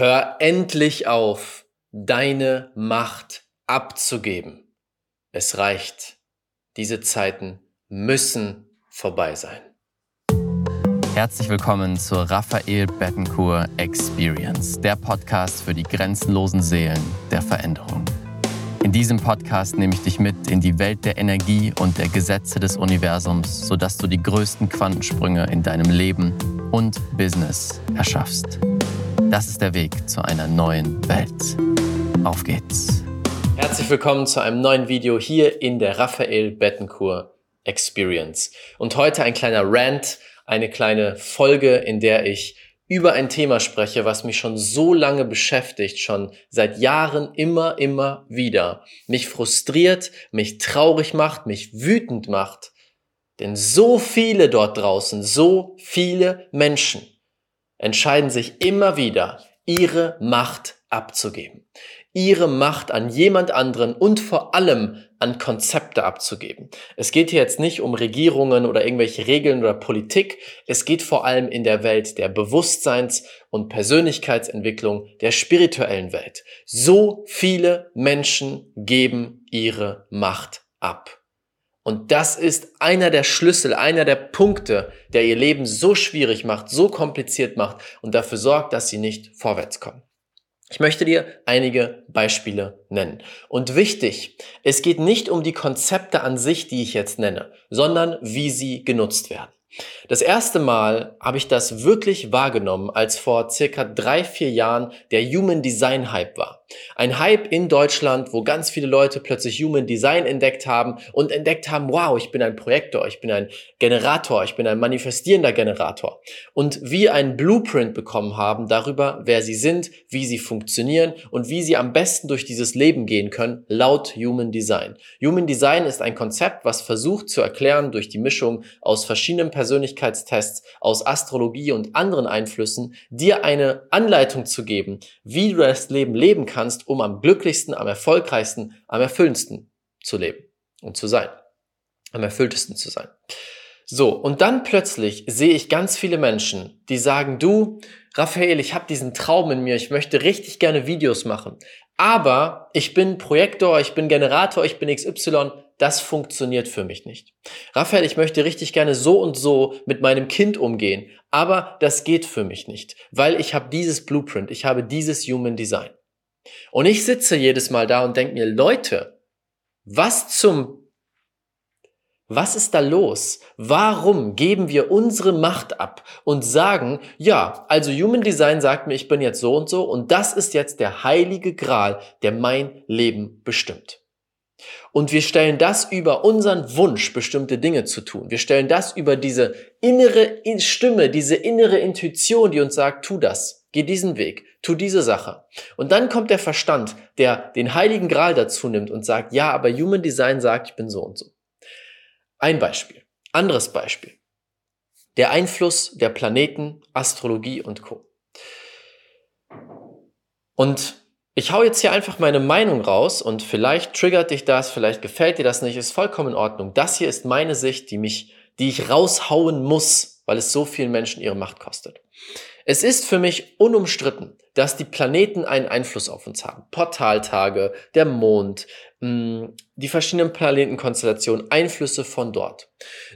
Hör endlich auf, deine Macht abzugeben. Es reicht. Diese Zeiten müssen vorbei sein. Herzlich willkommen zur Raphael Bettencourt Experience, der Podcast für die grenzenlosen Seelen der Veränderung. In diesem Podcast nehme ich dich mit in die Welt der Energie und der Gesetze des Universums, sodass du die größten Quantensprünge in deinem Leben und Business erschaffst. Das ist der Weg zu einer neuen Welt. Auf geht's. Herzlich willkommen zu einem neuen Video hier in der Raphael Bettencourt Experience. Und heute ein kleiner Rant, eine kleine Folge, in der ich über ein Thema spreche, was mich schon so lange beschäftigt, schon seit Jahren immer, immer wieder. Mich frustriert, mich traurig macht, mich wütend macht. Denn so viele dort draußen, so viele Menschen entscheiden sich immer wieder, ihre Macht abzugeben. Ihre Macht an jemand anderen und vor allem an Konzepte abzugeben. Es geht hier jetzt nicht um Regierungen oder irgendwelche Regeln oder Politik. Es geht vor allem in der Welt der Bewusstseins- und Persönlichkeitsentwicklung der spirituellen Welt. So viele Menschen geben ihre Macht ab. Und das ist einer der Schlüssel, einer der Punkte, der ihr Leben so schwierig macht, so kompliziert macht und dafür sorgt, dass sie nicht vorwärts kommen. Ich möchte dir einige Beispiele nennen. Und wichtig, es geht nicht um die Konzepte an sich, die ich jetzt nenne, sondern wie sie genutzt werden. Das erste Mal habe ich das wirklich wahrgenommen, als vor circa drei, vier Jahren der Human Design Hype war. Ein Hype in Deutschland, wo ganz viele Leute plötzlich Human Design entdeckt haben und entdeckt haben, wow, ich bin ein Projektor, ich bin ein Generator, ich bin ein manifestierender Generator. Und wie ein Blueprint bekommen haben darüber, wer sie sind, wie sie funktionieren und wie sie am besten durch dieses Leben gehen können, laut Human Design. Human Design ist ein Konzept, was versucht zu erklären durch die Mischung aus verschiedenen Persönlichkeitstests, aus Astrologie und anderen Einflüssen, dir eine Anleitung zu geben, wie du das Leben leben kannst, kannst, um am glücklichsten, am erfolgreichsten, am erfüllendsten zu leben und zu sein. Am erfülltesten zu sein. So, und dann plötzlich sehe ich ganz viele Menschen, die sagen, du, Raphael, ich habe diesen Traum in mir, ich möchte richtig gerne Videos machen, aber ich bin Projektor, ich bin Generator, ich bin XY, das funktioniert für mich nicht. Raphael, ich möchte richtig gerne so und so mit meinem Kind umgehen, aber das geht für mich nicht, weil ich habe dieses Blueprint, ich habe dieses Human Design. Und ich sitze jedes Mal da und denke mir, Leute, was zum, was ist da los? Warum geben wir unsere Macht ab und sagen, ja, also Human Design sagt mir, ich bin jetzt so und so und das ist jetzt der heilige Gral, der mein Leben bestimmt. Und wir stellen das über unseren Wunsch, bestimmte Dinge zu tun. Wir stellen das über diese innere Stimme, diese innere Intuition, die uns sagt, tu das. Geh diesen Weg, tu diese Sache. Und dann kommt der Verstand, der den heiligen Gral dazu nimmt und sagt, ja, aber Human Design sagt, ich bin so und so. Ein Beispiel. Anderes Beispiel. Der Einfluss der Planeten, Astrologie und Co. Und ich hau jetzt hier einfach meine Meinung raus und vielleicht triggert dich das, vielleicht gefällt dir das nicht, ist vollkommen in Ordnung. Das hier ist meine Sicht, die mich, die ich raushauen muss, weil es so vielen Menschen ihre Macht kostet. Es ist für mich unumstritten, dass die Planeten einen Einfluss auf uns haben. Portaltage, der Mond, die verschiedenen Planetenkonstellationen, Einflüsse von dort.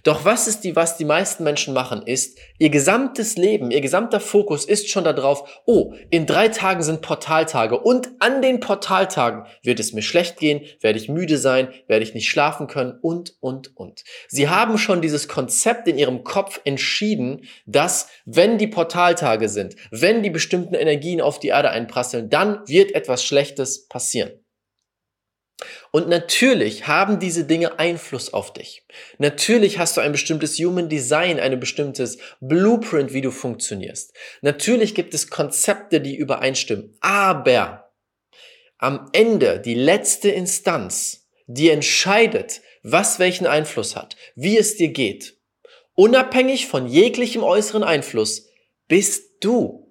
Doch was ist die, was die meisten Menschen machen, ist, ihr gesamtes Leben, ihr gesamter Fokus ist schon darauf, oh, in drei Tagen sind Portaltage und an den Portaltagen wird es mir schlecht gehen, werde ich müde sein, werde ich nicht schlafen können und, und, und. Sie haben schon dieses Konzept in ihrem Kopf entschieden, dass wenn die Portaltage sind, wenn die bestimmten Energien auf die Erde einprasseln, dann wird etwas Schlechtes passieren. Und natürlich haben diese Dinge Einfluss auf dich. Natürlich hast du ein bestimmtes Human Design, ein bestimmtes Blueprint, wie du funktionierst. Natürlich gibt es Konzepte, die übereinstimmen. Aber am Ende, die letzte Instanz, die entscheidet, was welchen Einfluss hat, wie es dir geht, unabhängig von jeglichem äußeren Einfluss, bist du.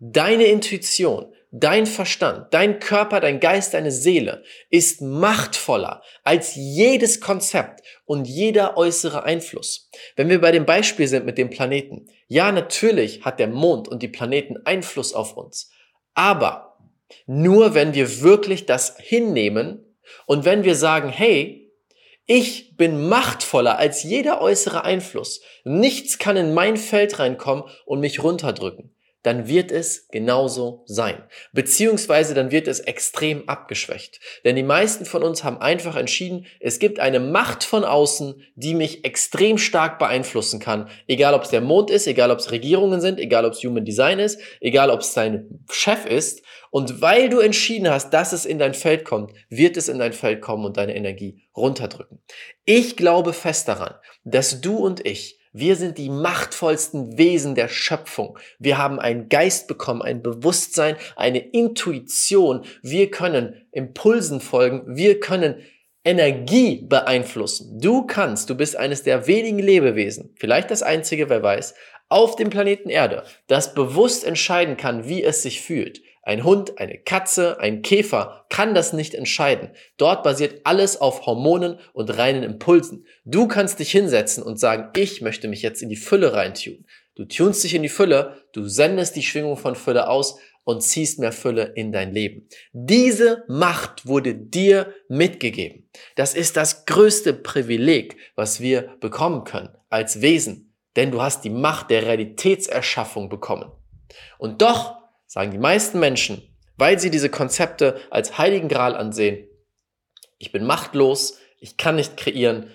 Deine Intuition, Dein Verstand, dein Körper, dein Geist, deine Seele ist machtvoller als jedes Konzept und jeder äußere Einfluss. Wenn wir bei dem Beispiel sind mit dem Planeten, ja, natürlich hat der Mond und die Planeten Einfluss auf uns. Aber nur wenn wir wirklich das hinnehmen und wenn wir sagen, hey, ich bin machtvoller als jeder äußere Einfluss. Nichts kann in mein Feld reinkommen und mich runterdrücken dann wird es genauso sein. Beziehungsweise dann wird es extrem abgeschwächt. Denn die meisten von uns haben einfach entschieden, es gibt eine Macht von außen, die mich extrem stark beeinflussen kann. Egal ob es der Mond ist, egal ob es Regierungen sind, egal ob es Human Design ist, egal ob es dein Chef ist. Und weil du entschieden hast, dass es in dein Feld kommt, wird es in dein Feld kommen und deine Energie runterdrücken. Ich glaube fest daran, dass du und ich wir sind die machtvollsten Wesen der Schöpfung. Wir haben einen Geist bekommen, ein Bewusstsein, eine Intuition. Wir können Impulsen folgen. Wir können Energie beeinflussen. Du kannst, du bist eines der wenigen Lebewesen, vielleicht das einzige, wer weiß, auf dem Planeten Erde, das bewusst entscheiden kann, wie es sich fühlt. Ein Hund, eine Katze, ein Käfer kann das nicht entscheiden. Dort basiert alles auf Hormonen und reinen Impulsen. Du kannst dich hinsetzen und sagen, ich möchte mich jetzt in die Fülle reintun. Du tunst dich in die Fülle, du sendest die Schwingung von Fülle aus und ziehst mehr Fülle in dein Leben. Diese Macht wurde dir mitgegeben. Das ist das größte Privileg, was wir bekommen können als Wesen, denn du hast die Macht der Realitätserschaffung bekommen. Und doch sagen die meisten Menschen, weil sie diese Konzepte als heiligen Gral ansehen, ich bin machtlos, ich kann nicht kreieren,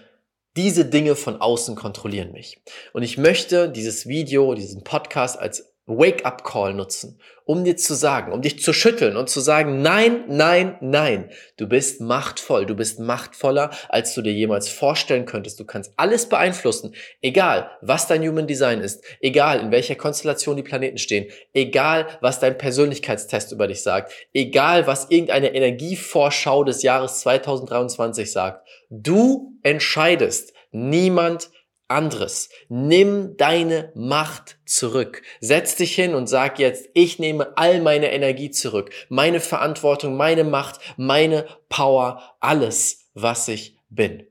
diese Dinge von außen kontrollieren mich. Und ich möchte dieses Video, diesen Podcast als Wake-up-Call nutzen, um dir zu sagen, um dich zu schütteln und zu sagen, nein, nein, nein, du bist machtvoll, du bist machtvoller, als du dir jemals vorstellen könntest. Du kannst alles beeinflussen, egal was dein Human Design ist, egal in welcher Konstellation die Planeten stehen, egal was dein Persönlichkeitstest über dich sagt, egal was irgendeine Energievorschau des Jahres 2023 sagt. Du entscheidest, niemand anderes. Nimm deine Macht zurück. Setz dich hin und sag jetzt, ich nehme all meine Energie zurück. Meine Verantwortung, meine Macht, meine Power, alles, was ich bin.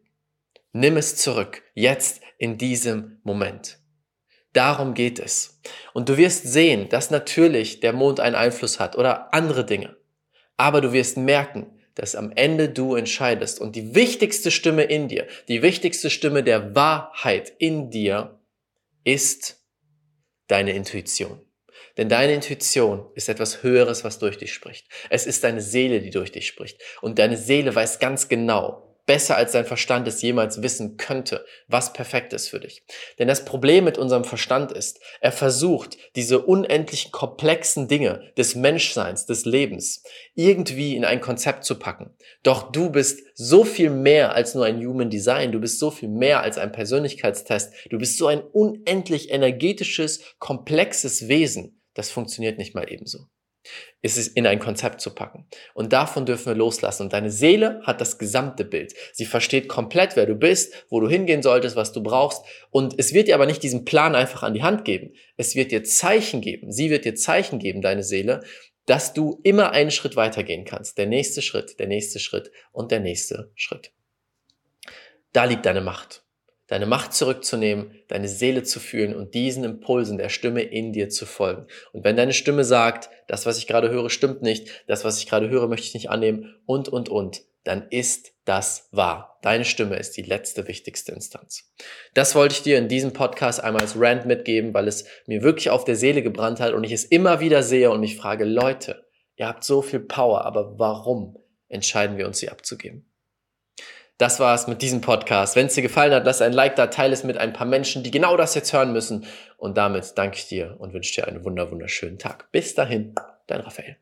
Nimm es zurück. Jetzt in diesem Moment. Darum geht es. Und du wirst sehen, dass natürlich der Mond einen Einfluss hat oder andere Dinge. Aber du wirst merken, dass am Ende du entscheidest. Und die wichtigste Stimme in dir, die wichtigste Stimme der Wahrheit in dir ist deine Intuition. Denn deine Intuition ist etwas Höheres, was durch dich spricht. Es ist deine Seele, die durch dich spricht. Und deine Seele weiß ganz genau, besser als dein Verstand es jemals wissen könnte, was perfekt ist für dich. Denn das Problem mit unserem Verstand ist, er versucht, diese unendlichen komplexen Dinge des Menschseins, des Lebens, irgendwie in ein Konzept zu packen. Doch du bist so viel mehr als nur ein Human Design, du bist so viel mehr als ein Persönlichkeitstest, du bist so ein unendlich energetisches, komplexes Wesen. Das funktioniert nicht mal ebenso ist es in ein Konzept zu packen. Und davon dürfen wir loslassen. Und deine Seele hat das gesamte Bild. Sie versteht komplett, wer du bist, wo du hingehen solltest, was du brauchst. Und es wird dir aber nicht diesen Plan einfach an die Hand geben. Es wird dir Zeichen geben. Sie wird dir Zeichen geben, deine Seele, dass du immer einen Schritt weitergehen kannst. Der nächste Schritt, der nächste Schritt und der nächste Schritt. Da liegt deine Macht deine Macht zurückzunehmen, deine Seele zu fühlen und diesen Impulsen der Stimme in dir zu folgen. Und wenn deine Stimme sagt, das, was ich gerade höre, stimmt nicht, das, was ich gerade höre, möchte ich nicht annehmen und, und, und, dann ist das wahr. Deine Stimme ist die letzte wichtigste Instanz. Das wollte ich dir in diesem Podcast einmal als Rant mitgeben, weil es mir wirklich auf der Seele gebrannt hat und ich es immer wieder sehe und mich frage, Leute, ihr habt so viel Power, aber warum entscheiden wir uns sie abzugeben? Das war's mit diesem Podcast. Wenn es dir gefallen hat, lass ein Like da, teile es mit ein paar Menschen, die genau das jetzt hören müssen. Und damit danke ich dir und wünsche dir einen wunderschönen Tag. Bis dahin, dein Raphael.